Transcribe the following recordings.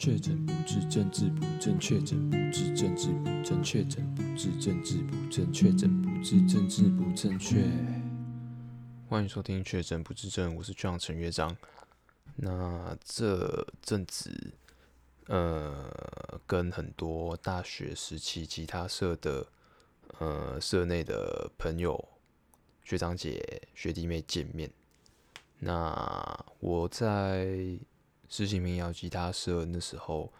确诊不治，政治不正确；确诊不治，政治不正确；确诊不治，政治不正确；确诊不治，政治不正确。欢迎收听《确诊不治症》，我是壮陈乐章。那这阵子，呃，跟很多大学时期吉他社的，呃，社内的朋友、学长姐、学弟妹见面。那我在。实习民谣吉他社那时候，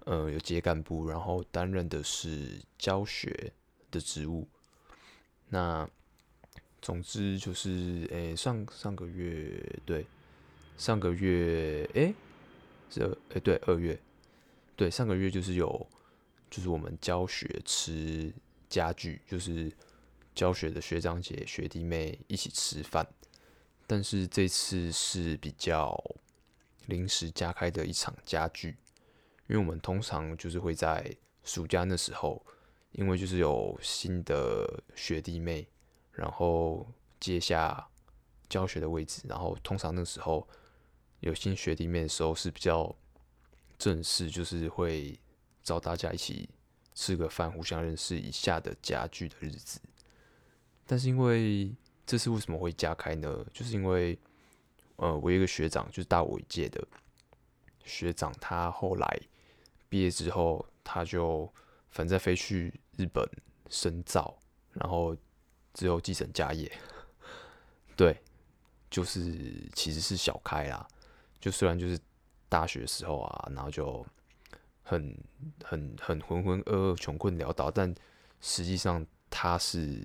呃，有接干部，然后担任的是教学的职务。那总之就是，诶、上上个月对，上个月诶、欸，是诶、对，二月，对，上个月就是有，就是我们教学吃家具，就是教学的学长姐学弟妹一起吃饭，但是这次是比较。临时加开的一场家聚，因为我们通常就是会在暑假那时候，因为就是有新的学弟妹，然后接下教学的位置，然后通常那时候有新学弟妹的时候是比较正式，就是会找大家一起吃个饭，互相认识一下的家聚的日子。但是因为这次为什么会加开呢？就是因为。呃，我有一个学长，就是大我一届的学长，他后来毕业之后，他就反正飞去日本深造，然后之后继承家业。对，就是其实是小开啦，就虽然就是大学时候啊，然后就很很很浑浑噩噩、穷困潦倒，但实际上他是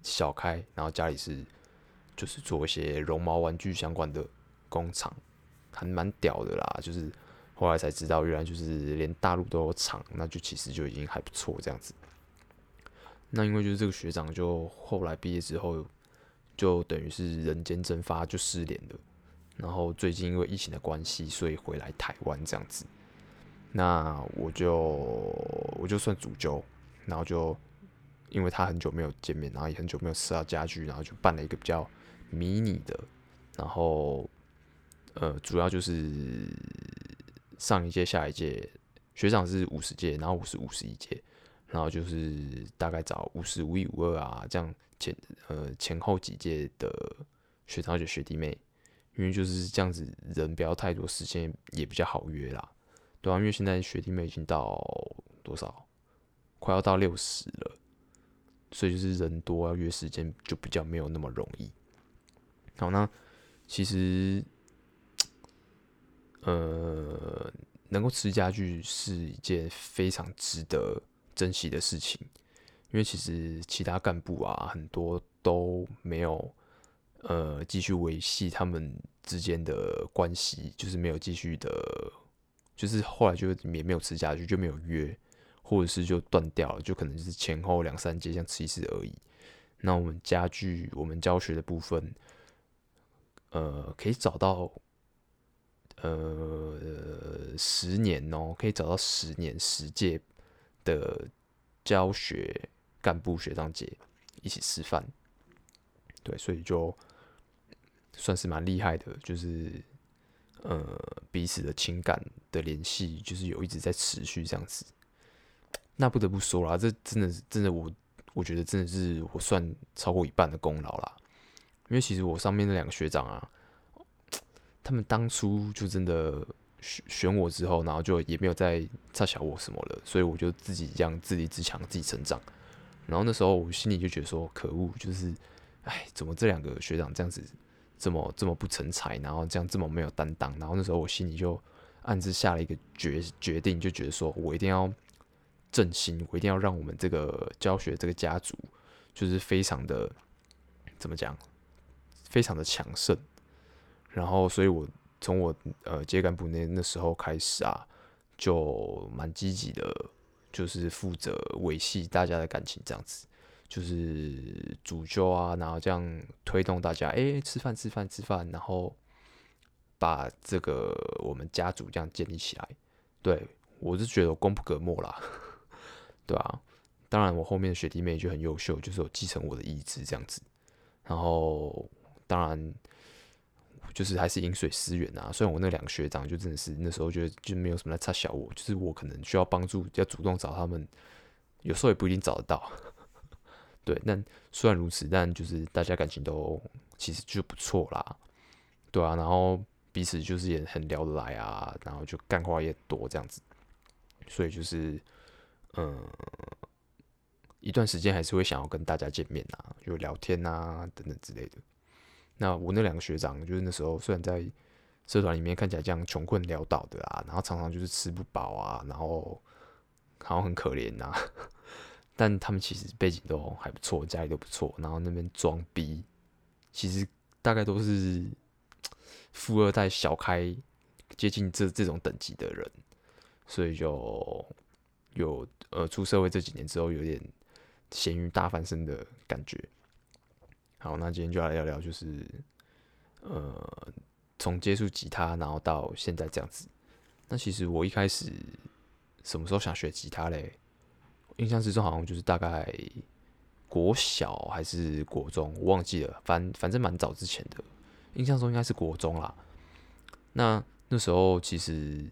小开，然后家里是。就是做一些绒毛玩具相关的工厂，还蛮屌的啦。就是后来才知道，原来就是连大陆都有厂，那就其实就已经还不错这样子。那因为就是这个学长，就后来毕业之后，就等于是人间蒸发，就失联了。然后最近因为疫情的关系，所以回来台湾这样子。那我就我就算主揪，然后就因为他很久没有见面，然后也很久没有吃到家具，然后就办了一个比较。迷你的，然后呃，主要就是上一届、下一届，学长是五十届，然后我是五十一届，然后就是大概找五十五一五二啊，这样前呃前后几届的学长姐学弟妹，因为就是这样子，人不要太多，时间也比较好约啦，对啊，因为现在学弟妹已经到多少，快要到六十了，所以就是人多要约时间就比较没有那么容易。好，那其实，呃，能够吃家具是一件非常值得珍惜的事情，因为其实其他干部啊，很多都没有呃继续维系他们之间的关系，就是没有继续的，就是后来就也没有吃家具，就没有约，或者是就断掉了，就可能就是前后两三届这样吃一次而已。那我们家具，我们教学的部分。呃，可以找到，呃，十年哦，可以找到十年十届的教学干部学长姐一起吃饭，对，所以就算是蛮厉害的，就是呃彼此的情感的联系，就是有一直在持续这样子。那不得不说啦，这真的真的，我我觉得真的是我算超过一半的功劳啦。因为其实我上面那两个学长啊，他们当初就真的选选我之后，然后就也没有再差小我什么了，所以我就自己这样自立自强，自己成长。然后那时候我心里就觉得说，可恶，就是，哎，怎么这两个学长这样子这么这么不成才，然后这样这么没有担当。然后那时候我心里就暗自下了一个决决定，就觉得说我一定要振兴，我一定要让我们这个教学这个家族就是非常的怎么讲？非常的强盛，然后，所以我从我呃接干部那那时候开始啊，就蛮积极的，就是负责维系大家的感情，这样子，就是主揪啊，然后这样推动大家，哎、吃饭吃饭吃饭，然后把这个我们家族这样建立起来。对，我是觉得我功不可没啦，对啊，当然，我后面的学弟妹就很优秀，就是有继承我的意志这样子，然后。当然，就是还是饮水思源啊。虽然我那两个学长就真的是那时候觉得就没有什么来插小我，就是我可能需要帮助，要主动找他们，有时候也不一定找得到。对，但虽然如此，但就是大家感情都其实就不错啦，对啊，然后彼此就是也很聊得来啊，然后就干话也多这样子，所以就是嗯，一段时间还是会想要跟大家见面啊，就聊天啊等等之类的。那我那两个学长，就是那时候虽然在社团里面看起来这样穷困潦倒的啊，然后常常就是吃不饱啊，然后好像很可怜呐。但他们其实背景都还不错，家里都不错，然后那边装逼，其实大概都是 富二代小开，接近这这种等级的人，所以就有呃出社会这几年之后，有点咸鱼大翻身的感觉。好，那今天就来聊聊，就是呃从接触吉他，然后到现在这样子。那其实我一开始什么时候想学吉他嘞？印象之中好像就是大概国小还是国中，我忘记了，反反正蛮早之前的。印象中应该是国中啦。那那时候其实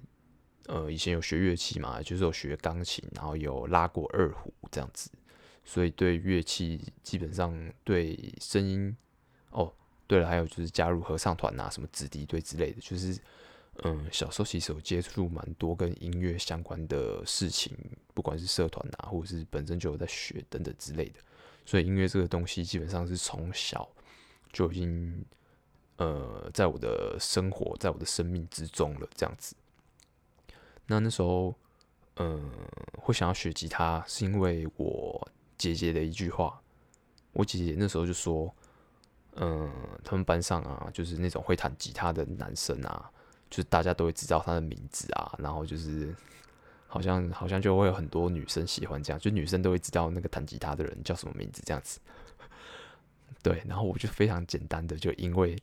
呃以前有学乐器嘛，就是有学钢琴，然后有拉过二胡这样子，所以对乐器基本上对声音哦，对了，还有就是加入合唱团啊，什么子弟队之类的，就是。嗯，小时候其实有接触蛮多跟音乐相关的事情，不管是社团啊，或者是本身就有在学等等之类的，所以音乐这个东西基本上是从小就已经呃在我的生活，在我的生命之中了这样子。那那时候，嗯，会想要学吉他，是因为我姐姐的一句话。我姐姐那时候就说，嗯，他们班上啊，就是那种会弹吉他的男生啊。就是大家都会知道他的名字啊，然后就是好像好像就会有很多女生喜欢这样，就女生都会知道那个弹吉他的人叫什么名字这样子。对，然后我就非常简单的就因为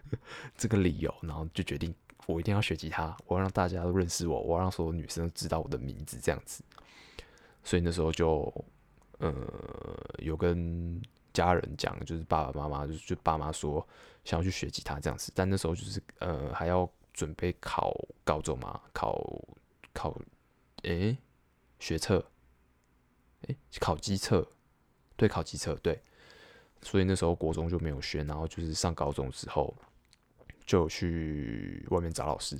这个理由，然后就决定我一定要学吉他，我要让大家都认识我，我要让所有女生都知道我的名字这样子。所以那时候就呃有跟家人讲，就是爸爸妈妈就就爸妈说想要去学吉他这样子，但那时候就是呃还要。准备考高中嘛？考考，诶、学测，诶、欸，考机测，对，考机测，对。所以那时候国中就没有学，然后就是上高中之后，就去外面找老师，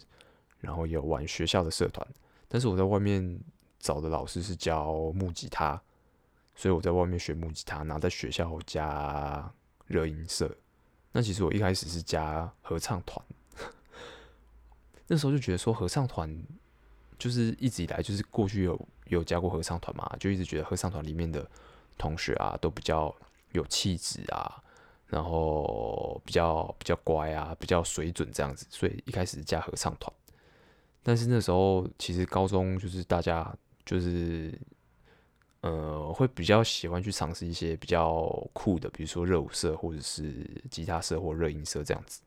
然后有玩学校的社团。但是我在外面找的老师是教木吉他，所以我在外面学木吉他，然后在学校加热音社。那其实我一开始是加合唱团。那时候就觉得说合唱团就是一直以来就是过去有有加过合唱团嘛，就一直觉得合唱团里面的同学啊都比较有气质啊，然后比较比较乖啊，比较水准这样子，所以一开始加合唱团。但是那时候其实高中就是大家就是呃会比较喜欢去尝试一些比较酷的，比如说热舞社或者是吉他社或热音社这样子。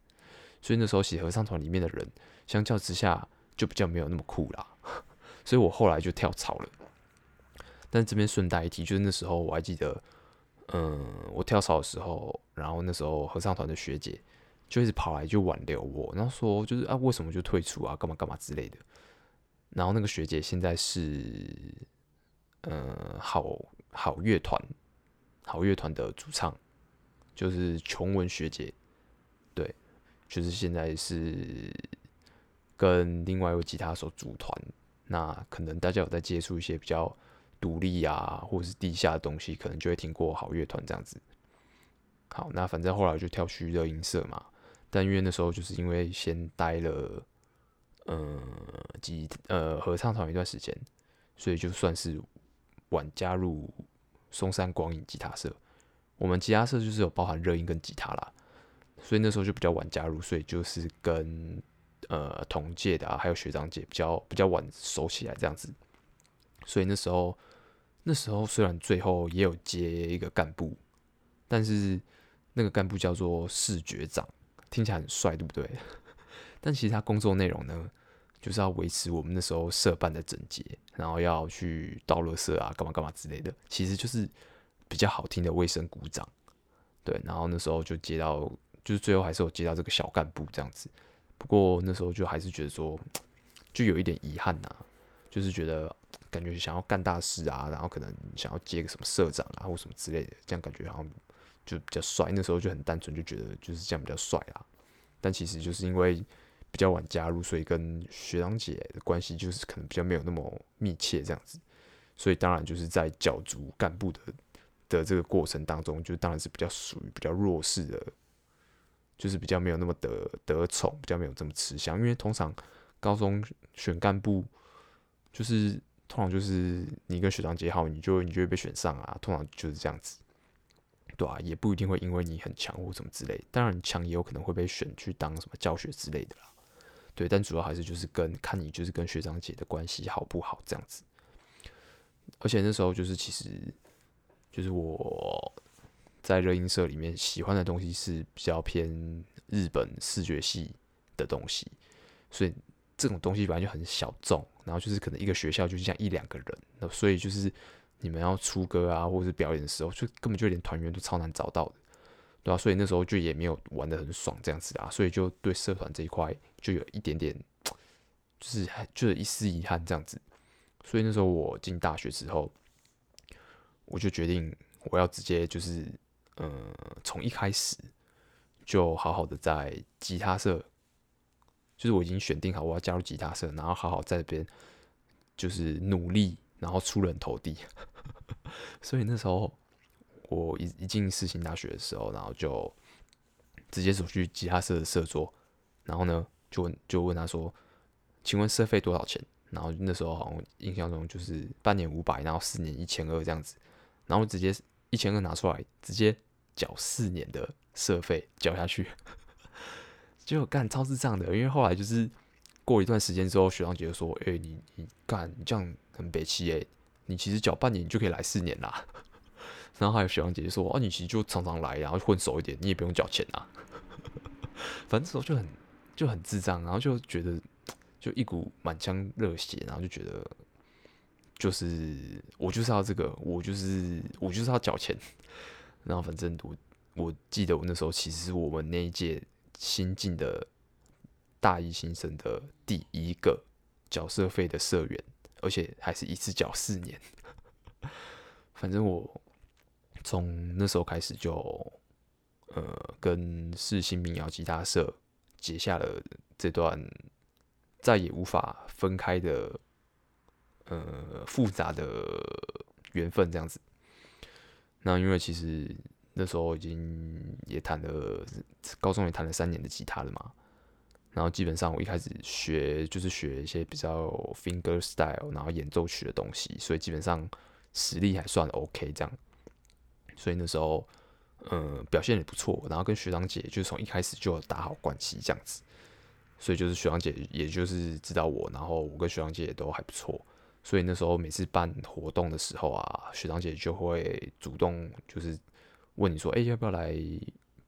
所以那时候写合唱团里面的人。相较之下，就比较没有那么酷啦，所以我后来就跳槽了。但这边顺带一提，就是那时候我还记得，嗯，我跳槽的时候，然后那时候合唱团的学姐就一直跑来就挽留我，然后说就是啊，为什么就退出啊，干嘛干嘛之类的。然后那个学姐现在是，嗯，好好乐团，好乐团的主唱，就是琼文学姐，对，就是现在是。跟另外一位吉他手组团，那可能大家有在接触一些比较独立啊，或是地下的东西，可能就会听过好乐团这样子。好，那反正后来就跳去热音社嘛，但因为那时候就是因为先待了，嗯，吉呃合唱团一段时间，所以就算是晚加入松山光影吉他社。我们吉他社就是有包含热音跟吉他啦，所以那时候就比较晚加入，所以就是跟。呃，同届的啊，还有学长姐比较比较晚熟起来这样子，所以那时候那时候虽然最后也有接一个干部，但是那个干部叫做视觉长，听起来很帅，对不对？但其实他工作内容呢，就是要维持我们那时候社办的整洁，然后要去倒垃圾啊，干嘛干嘛之类的，其实就是比较好听的卫生鼓掌。对，然后那时候就接到就是最后还是有接到这个小干部这样子。不过那时候就还是觉得说，就有一点遗憾呐、啊，就是觉得感觉想要干大事啊，然后可能想要接个什么社长啊或什么之类的，这样感觉好像就比较帅。那时候就很单纯，就觉得就是这样比较帅啊。但其实就是因为比较晚加入，所以跟学长姐的关系就是可能比较没有那么密切这样子。所以当然就是在角逐干部的的这个过程当中，就当然是比较属于比较弱势的。就是比较没有那么得得宠，比较没有这么吃香，因为通常高中选干部，就是通常就是你跟学长姐好，你就你就会被选上啊，通常就是这样子，对啊，也不一定会因为你很强或什么之类，当然强也有可能会被选去当什么教学之类的啦，对，但主要还是就是跟看你就是跟学长姐的关系好不好这样子，而且那时候就是其实就是我。在热音社里面，喜欢的东西是比较偏日本视觉系的东西，所以这种东西本来就很小众，然后就是可能一个学校就是像一两个人，那所以就是你们要出歌啊，或者是表演的时候，就根本就连团员都超难找到的，对啊，所以那时候就也没有玩的很爽这样子啊，所以就对社团这一块就有一点点，就是就有一丝遗憾这样子。所以那时候我进大学之后，我就决定我要直接就是。嗯，从一开始就好好的在吉他社，就是我已经选定好我要加入吉他社，然后好好在这边就是努力，然后出人头地。所以那时候我一一进世新大学的时候，然后就直接走去吉他社的社桌，然后呢就问就问他说：“请问社费多少钱？”然后那时候好像印象中就是半年五百，然后四年一千二这样子，然后直接。一千二拿出来，直接缴四年的社费缴下去，结果干超智障的。因为后来就是过一段时间之后，学长姐就说：“哎、你你干这样很北七哎，你其实缴半年你就可以来四年啦。”然后还有学长姐姐说：“、啊，你其实就常常来，然后混熟一点，你也不用缴钱啊。”反正那时候就很就很智障，然后就觉得就一股满腔热血，然后就觉得。就是我就是要这个，我就是我就是要缴钱。然后反正我我记得我那时候其实是我们那一届新进的大一新生的第一个缴社费的社员，而且还是一次缴四年。反正我从那时候开始就呃跟世新民谣吉他社结下了这段再也无法分开的。呃，复杂的缘分这样子。那因为其实那时候已经也弹了，高中也弹了三年的吉他了嘛。然后基本上我一开始学就是学一些比较 finger style，然后演奏曲的东西，所以基本上实力还算 OK 这样。所以那时候，呃，表现也不错。然后跟学长姐就从一开始就打好关系这样子。所以就是学长姐也就是知道我，然后我跟学长姐也都还不错。所以那时候每次办活动的时候啊，学长姐就会主动就是问你说：“哎，要不要来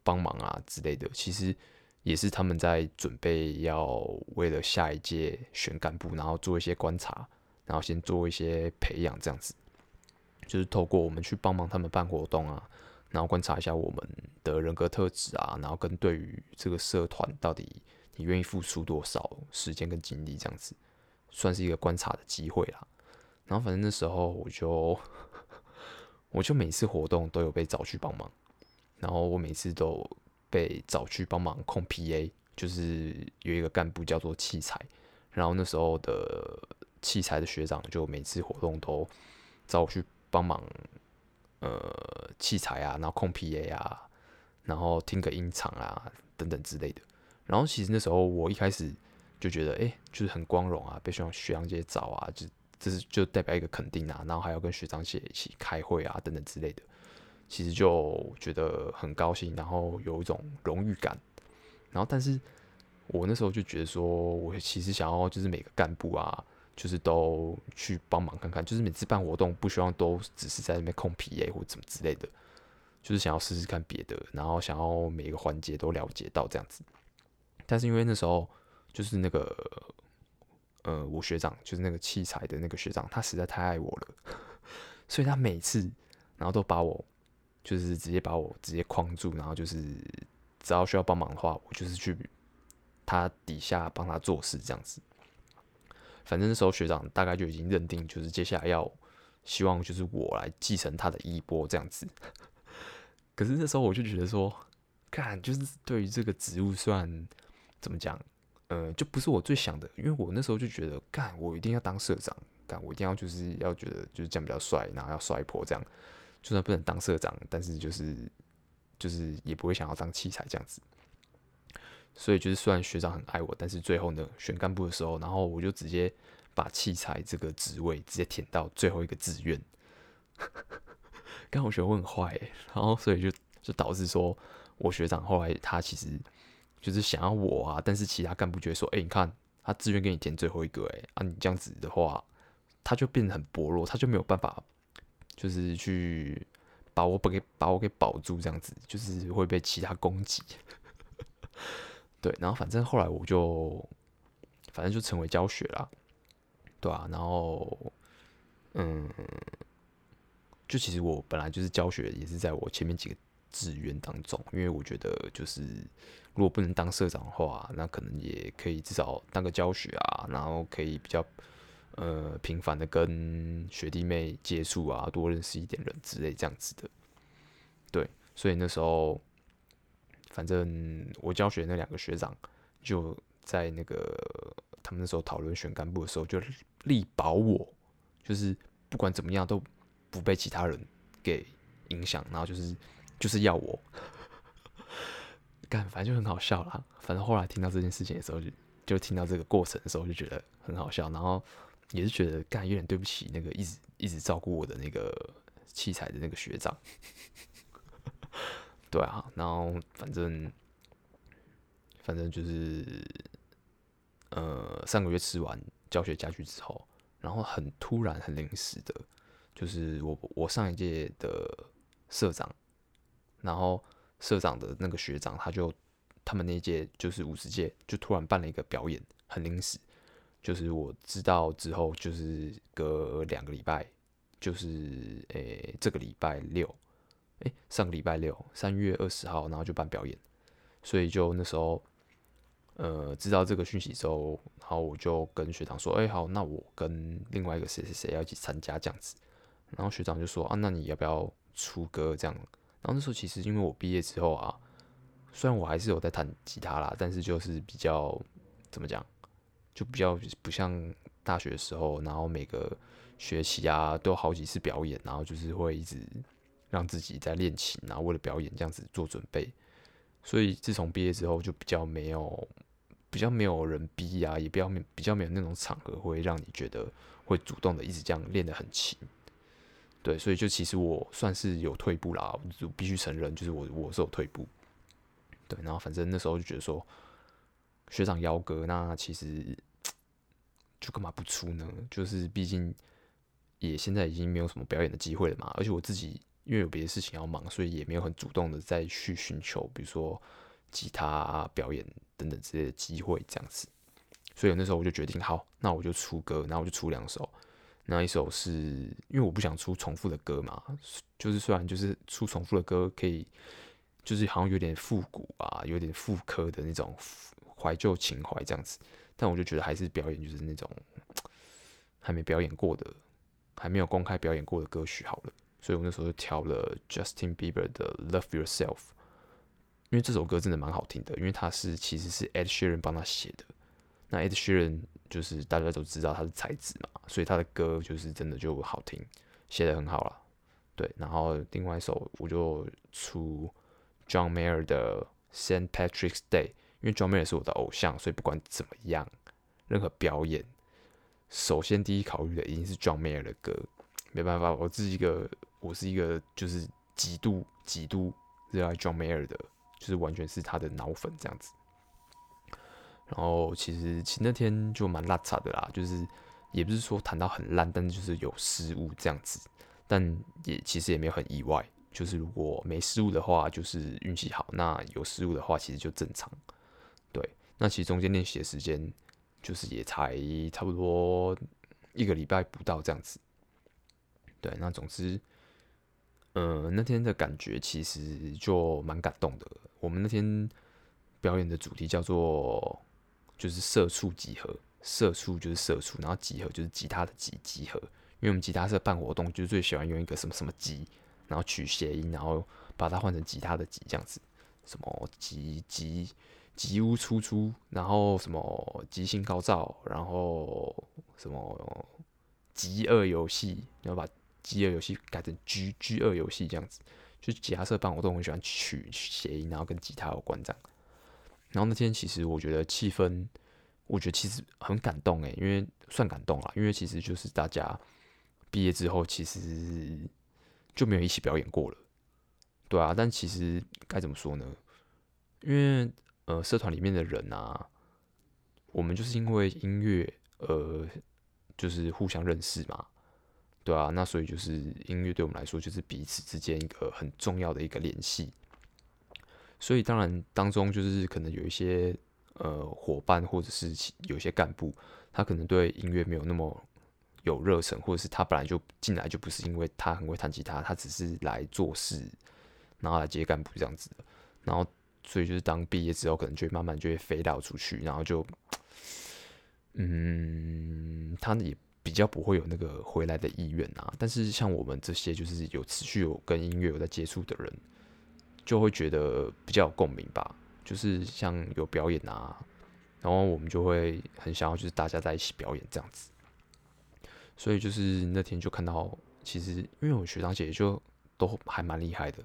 帮忙啊之类的？”其实也是他们在准备要为了下一届选干部，然后做一些观察，然后先做一些培养，这样子。就是透过我们去帮忙他们办活动啊，然后观察一下我们的人格特质啊，然后跟对于这个社团到底你愿意付出多少时间跟精力这样子。算是一个观察的机会啦，然后反正那时候我就，我就每次活动都有被找去帮忙，然后我每次都被找去帮忙控 PA，就是有一个干部叫做器材，然后那时候的器材的学长就每次活动都找我去帮忙，呃，器材啊，然后控 PA 啊，然后听个音场啊等等之类的，然后其实那时候我一开始。就觉得哎、就是很光荣啊，被学长学长姐找啊，就这是就代表一个肯定啊，然后还要跟学长姐一起开会啊，等等之类的，其实就觉得很高兴，然后有一种荣誉感。然后，但是我那时候就觉得说，我其实想要就是每个干部啊，就是都去帮忙看看，就是每次办活动不希望都只是在那边控 PA 或怎么之类的，就是想要试试看别的，然后想要每一个环节都了解到这样子。但是因为那时候。就是那个，呃，我学长就是那个器材的那个学长，他实在太爱我了，所以他每次，然后都把我，就是直接把我直接框住，然后就是只要需要帮忙的话，我就是去他底下帮他做事这样子。反正那时候学长大概就已经认定，就是接下来要希望就是我来继承他的衣钵这样子。可是那时候我就觉得说，看就是对于这个职务，算怎么讲，呃，就不是我最想的，因为我那时候就觉得，干我一定要当社长，干我一定要就是要觉得就是这样比较帅，然后要帅婆这样，就算不能当社长，但是就是就是也不会想要当器材这样子。所以就是虽然学长很爱我，但是最后呢，选干部的时候，然后我就直接把器材这个职位直接填到最后一个志愿。刚好我觉得我很坏，然后所以就就导致说我学长后来他其实就是想要我啊，但是其他干部觉得说，哎、你看他志愿给你填最后一个，哎啊，你这样子的话，他就变得很薄弱，他就没有办法就是去把我给把我给保住，这样子就是会被其他攻击。对，然后反正后来我就，反正就成为教学了，对啊，然后，嗯，就其实我本来就是教学，也是在我前面几个志愿当中，因为我觉得就是如果不能当社长的话，那可能也可以至少当个教学啊，然后可以比较呃频繁的跟学弟妹接触啊，多认识一点人之类这样子的，对，所以那时候。反正我教学那两个学长就在那个他们那时候讨论选干部的时候，就力保我，就是不管怎么样都不被其他人给影响，然后就是就是要我干，反正就很好笑啦。反正后来听到这件事情的时候就，就就听到这个过程的时候，就觉得很好笑，然后也是觉得干有点对不起那个一直一直照顾我的那个器材的那个学长。对啊，然后反正反正就是，呃，上个月吃完教学家具之后，然后很突然、很临时的，就是我我上一届的社长，然后社长的那个学长，他就他们那一届就是五十届，就突然办了一个表演，很临时，就是我知道之后，就是隔两个礼拜，就是诶这个礼拜六。哎，上个礼拜六，三月二十号，然后就办表演，所以就那时候，呃，知道这个讯息之后，然后我就跟学长说，哎，好，那我跟另外一个谁谁谁要一起参加这样子，然后学长就说，啊，那你要不要出歌这样？然后那时候其实因为我毕业之后啊，虽然我还是有在弹吉他啦，但是就是比较怎么讲，就比较不像大学的时候，然后每个学期啊都好几次表演，然后就是会一直。让自己在练琴，然后为了表演这样子做准备，所以自从毕业之后就比较没有，比较没有人逼啊，也比较没比较没有那种场合会让你觉得会主动的一直这样练得很勤。对，所以就其实我算是有退步啦，就必须承认，就是我我是有退步。对，然后反正那时候就觉得说，学长邀哥，那其实 就干嘛不出呢？就是毕竟也现在已经没有什么表演的机会了嘛，而且我自己。因为有别的事情要忙，所以也没有很主动的再去寻求，比如说吉他啊、表演等等之类的机会这样子。所以那时候我就决定，好，那我就出歌，然后我就出两首。那一首是因为我不想出重复的歌嘛，就是虽然就是出重复的歌可以，就是好像有点复古啊，有点复刻的那种怀旧情怀这样子，但我就觉得还是表演就是那种 还没表演过的、还没有公开表演过的歌曲好了。所以我那时候就挑了 Justin Bieber 的 Love Yourself，因为这首歌真的蛮好听的，因为他是其实是 Ed Sheeran 帮他写的。那 Ed Sheeran 就是大家都知道他是才子嘛，所以他的歌就是真的就好听，写的很好了。对，然后另外一首我就出 John Mayer 的 Saint Patrick's Day，因为 John Mayer 是我的偶像，所以不管怎么样，任何表演，首先第一考虑的一定是 John Mayer 的歌。没办法，我自己一个，我是一个，就是极度极度热爱 John Mayer 的，就是完全是他的脑粉这样子。然后其实其实那天就蛮拉差的啦，就是也不是说弹到很烂，但是就是有失误这样子。但也其实也没有很意外，就是如果没失误的话，就是运气好；那有失误的话，其实就正常。对，那其实中间练习的时间就是也才差不多一个礼拜不到这样子。对，那总之，呃，那天的感觉其实就蛮感动的。我们那天表演的主题叫做就是社畜集合，社畜就是社畜，然后集合就是吉他的集集合。因为我们吉他社办活动，就是最喜欢用一个什么什么集，然后取谐音，然后把它换成吉他的集这样子，什么集集集屋出出，然后什么吉星高照，然后什么吉恶游戏，然后把吉二游戏改成 G G 二游戏这样子，就吉他社办活动很喜欢取谐音，然后跟吉他有关这样。然后那天其实我觉得气氛，我觉得其实很感动诶，因为算感动啦，因为其实就是大家。毕业之后，其实就没有一起表演过了，对啊。但其实该怎么说呢？因为呃，社团里面的人啊，我们就是因为音乐呃，就是互相认识嘛，对啊。那所以就是音乐对我们来说，就是彼此之间一个很重要的一个联系。所以当然当中就是可能有一些呃伙伴，或者是有些干部，他可能对音乐没有那么。有热忱，或者是他本来就进来就不是因为他很会弹吉他，他只是来做事，然后来接干部这样子的。然后，所以就是当毕业之后，可能就会慢慢就会飞到出去，然后就，嗯，他也比较不会有那个回来的意愿啊。但是像我们这些就是有持续有跟音乐有在接触的人，就会觉得比较有共鸣吧。就是像有表演啊，然后我们就会很想要就是大家在一起表演这样子。所以就是那天就看到，其实因为我学长姐就都还蛮厉害的，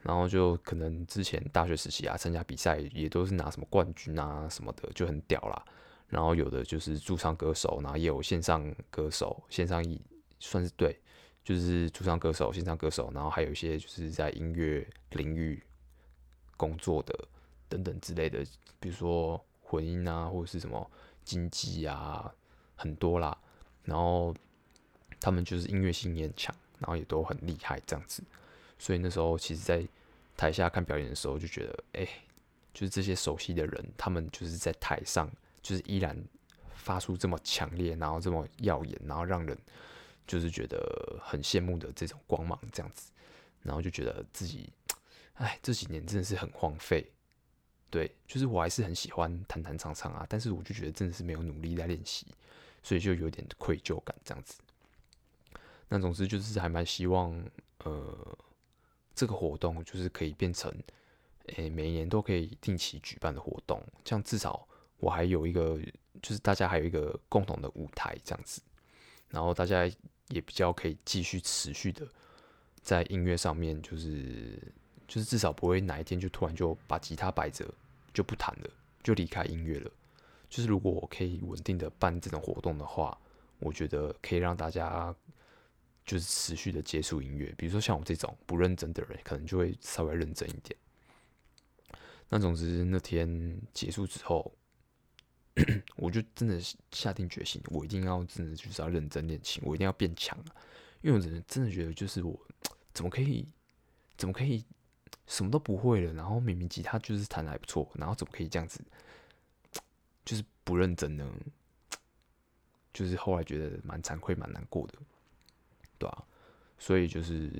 然后就可能之前大学时期啊参加比赛也都是拿什么冠军啊什么的，就很屌啦。然后有的就是驻唱歌手，然后也有线上歌手，线上一算是对，就是驻唱歌手、线上歌手，然后还有一些就是在音乐领域工作的等等之类的，比如说混音啊或者是什么经纪啊，很多啦。然后他们就是音乐性也很强，然后也都很厉害这样子，所以那时候其实，在台下看表演的时候，就觉得，哎，就是这些熟悉的人，他们就是在台上，就是依然发出这么强烈，然后这么耀眼，然后让人就是觉得很羡慕的这种光芒这样子，然后就觉得自己，哎，这几年真的是很荒废，对，就是我还是很喜欢弹弹唱唱啊，但是我就觉得真的是没有努力在练习。所以就有点愧疚感这样子。那总之就是还蛮希望，呃，这个活动就是可以变成，诶、每一年都可以定期举办的活动。这样至少我还有一个，就是大家还有一个共同的舞台这样子。然后大家也比较可以继续持续的在音乐上面，就是就是至少不会哪一天就突然就把吉他摆着就不弹了，就离开音乐了。就是如果我可以稳定的办这种活动的话，我觉得可以让大家就是持续的接触音乐。比如说像我这种不认真的人，可能就会稍微认真一点。那总之那天结束之后，我就真的下定决心，我一定要真的就是要认真练琴，我一定要变强。因为我真的真的觉得，就是我怎么可以怎么可以什么都不会了，然后明明吉他就是弹的还不错，然后怎么可以这样子？就是不认真呢，就是后来觉得蛮惭愧、蛮难过的，对啊，所以就是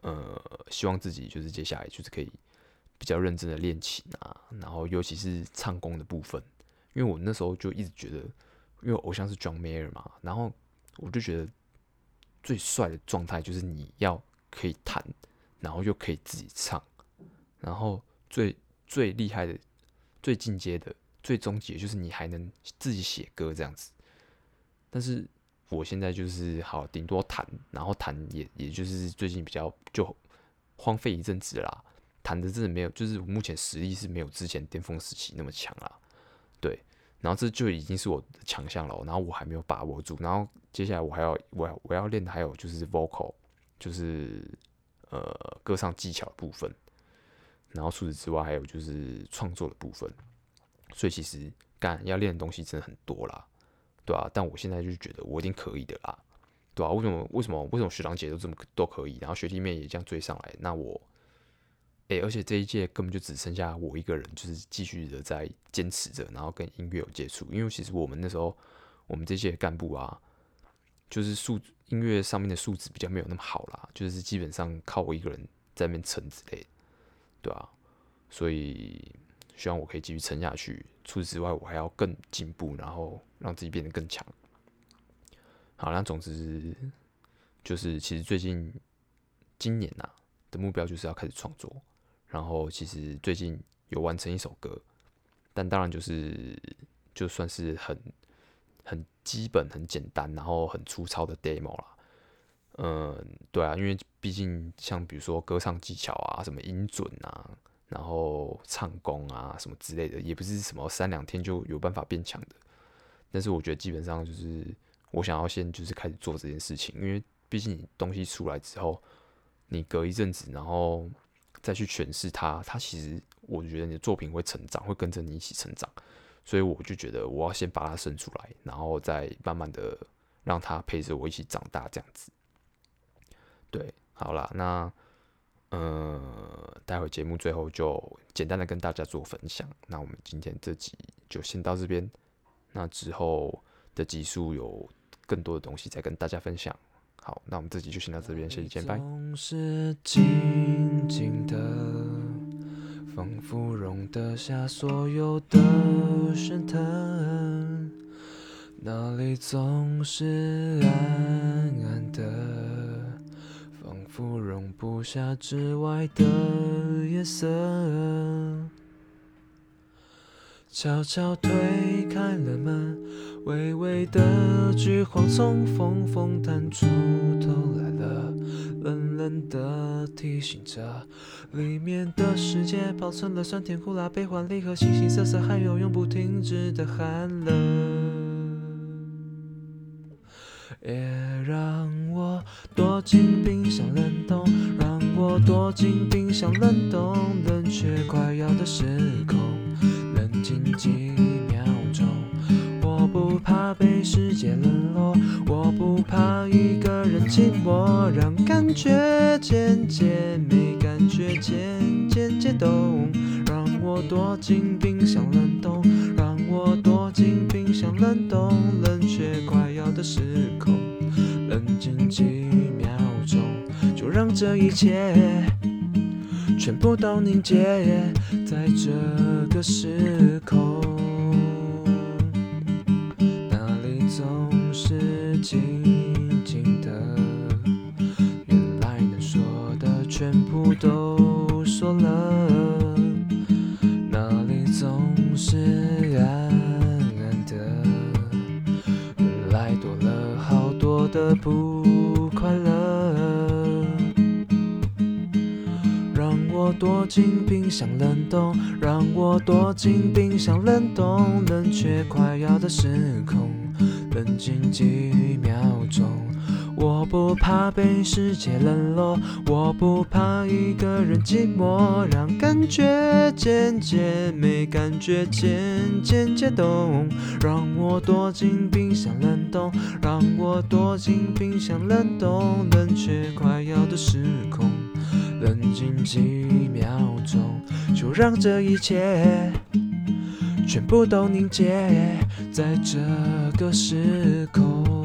呃，希望自己就是接下来就是可以比较认真的练琴啊，然后尤其是唱功的部分，因为我那时候就一直觉得，因为偶像是 John Mayer 嘛，然后我就觉得最帅的状态就是你要可以弹，然后又可以自己唱，然后最最厉害的、最进阶的。最终结就是你还能自己写歌这样子，但是我现在就是好顶多弹，然后弹也也就是最近比较就荒废一阵子啦，弹的真的没有，就是目前实力是没有之前巅峰时期那么强啦，对，然后这就已经是我的强项了，然后我还没有把握住，然后接下来我还要我要我要练的还有就是 vocal，就是呃歌唱技巧部分，然后除此之外还有就是创作的部分。所以其实干要练的东西真的很多啦，对啊，但我现在就觉得我一定可以的啦，对啊，为什么？为什么？为什么学长姐都这么都可以，然后学弟妹也这样追上来？那我，诶、而且这一届根本就只剩下我一个人，就是继续的在坚持着，然后跟音乐有接触。因为其实我们那时候，我们这届干部啊，就是素音乐上面的素质比较没有那么好啦，就是基本上靠我一个人在那边撑之类的，对啊，所以希望我可以继续撑下去。除此之外，我还要更进步，然后让自己变得更强。好，那总之就是，其实最近今年呐、啊、的目标就是要开始创作，然后其实最近有完成一首歌，但当然就是就算是很。很基本、很简单，然后很粗糙的 demo 啦。嗯，对啊，因为毕竟像比如说歌唱技巧啊、什么音准啊，然后唱功啊什么之类的，也不是什么三两天就有办法变强的。但是我觉得基本上就是我想要先就是开始做这件事情，因为毕竟你东西出来之后，你隔一阵子然后再去诠释它，它其实我觉得你的作品会成长，会跟着你一起成长。所以我就觉得我要先把它生出来，然后再慢慢的让它陪着我一起长大，这样子。对，好啦，那呃，待会节目最后就简单的跟大家做分享。那我们今天这集就先到这边，那之后的集数有更多的东西再跟大家分享。好，那我们这集就先到这边，下期见，拜。仿佛容得下所有的绚烂，那里总是暗暗的，仿佛容不下之外的夜色。悄悄推开了门，微微的橘黄从缝缝探出头来了。冷冷的提醒着，里面的世界保存了酸甜苦辣、悲欢离合、形形色色，还有永不停止的寒冷。也让我躲进冰箱冷冻，让我躲进冰箱冷冻，冷却快要的时空，几秒钟。我不怕被世界冷落，我不怕一个人寂寞，让感觉渐渐没感觉渐渐渐冻，让我躲进冰箱冷冻，让我躲进冰箱冷冻，冷却快要的失控，冷静几秒钟，就让这一切全部都凝结在这个时空。那里总是静静的，原来能说的全部都说了。那里总是暗暗的，原来多了好多的不躲进冰箱冷冻，让我躲进冰箱冷冻，冷却快要的时空。冷静几秒钟，我不怕被世界冷落，我不怕一个人寂寞，让感觉渐渐没感觉渐渐解冻，让我躲进冰箱冷冻，让我躲进冰箱冷冻，冷却快要的时空。冷静几秒钟，就让这一切。全部都凝结在这个时空。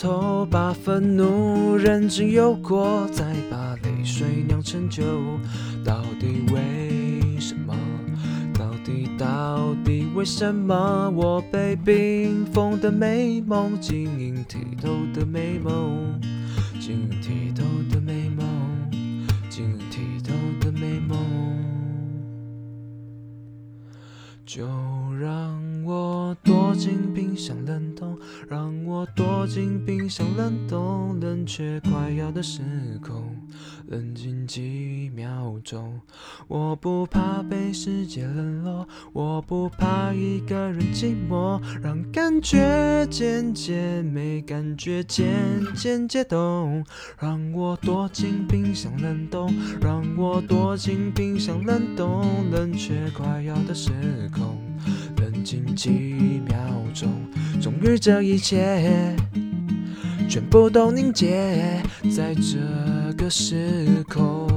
头，把愤怒认真有过，再把泪水酿成酒。到底为什么？到底到底为什么？我被冰封的美梦，晶莹剔透的美梦，晶莹剔透的美梦，晶莹剔透的美梦。就进冰箱冷冻，让我躲进冰箱冷冻，冷却快要的时空，冷静几秒钟。我不怕被世界冷落，我不怕一个人寂寞，让感觉渐渐没感觉渐渐解冻，让我躲进冰箱冷冻，让我躲进冰箱冷冻，冷却快要的时空，冷仅几秒钟，终于这一切全部都凝结在这个时空。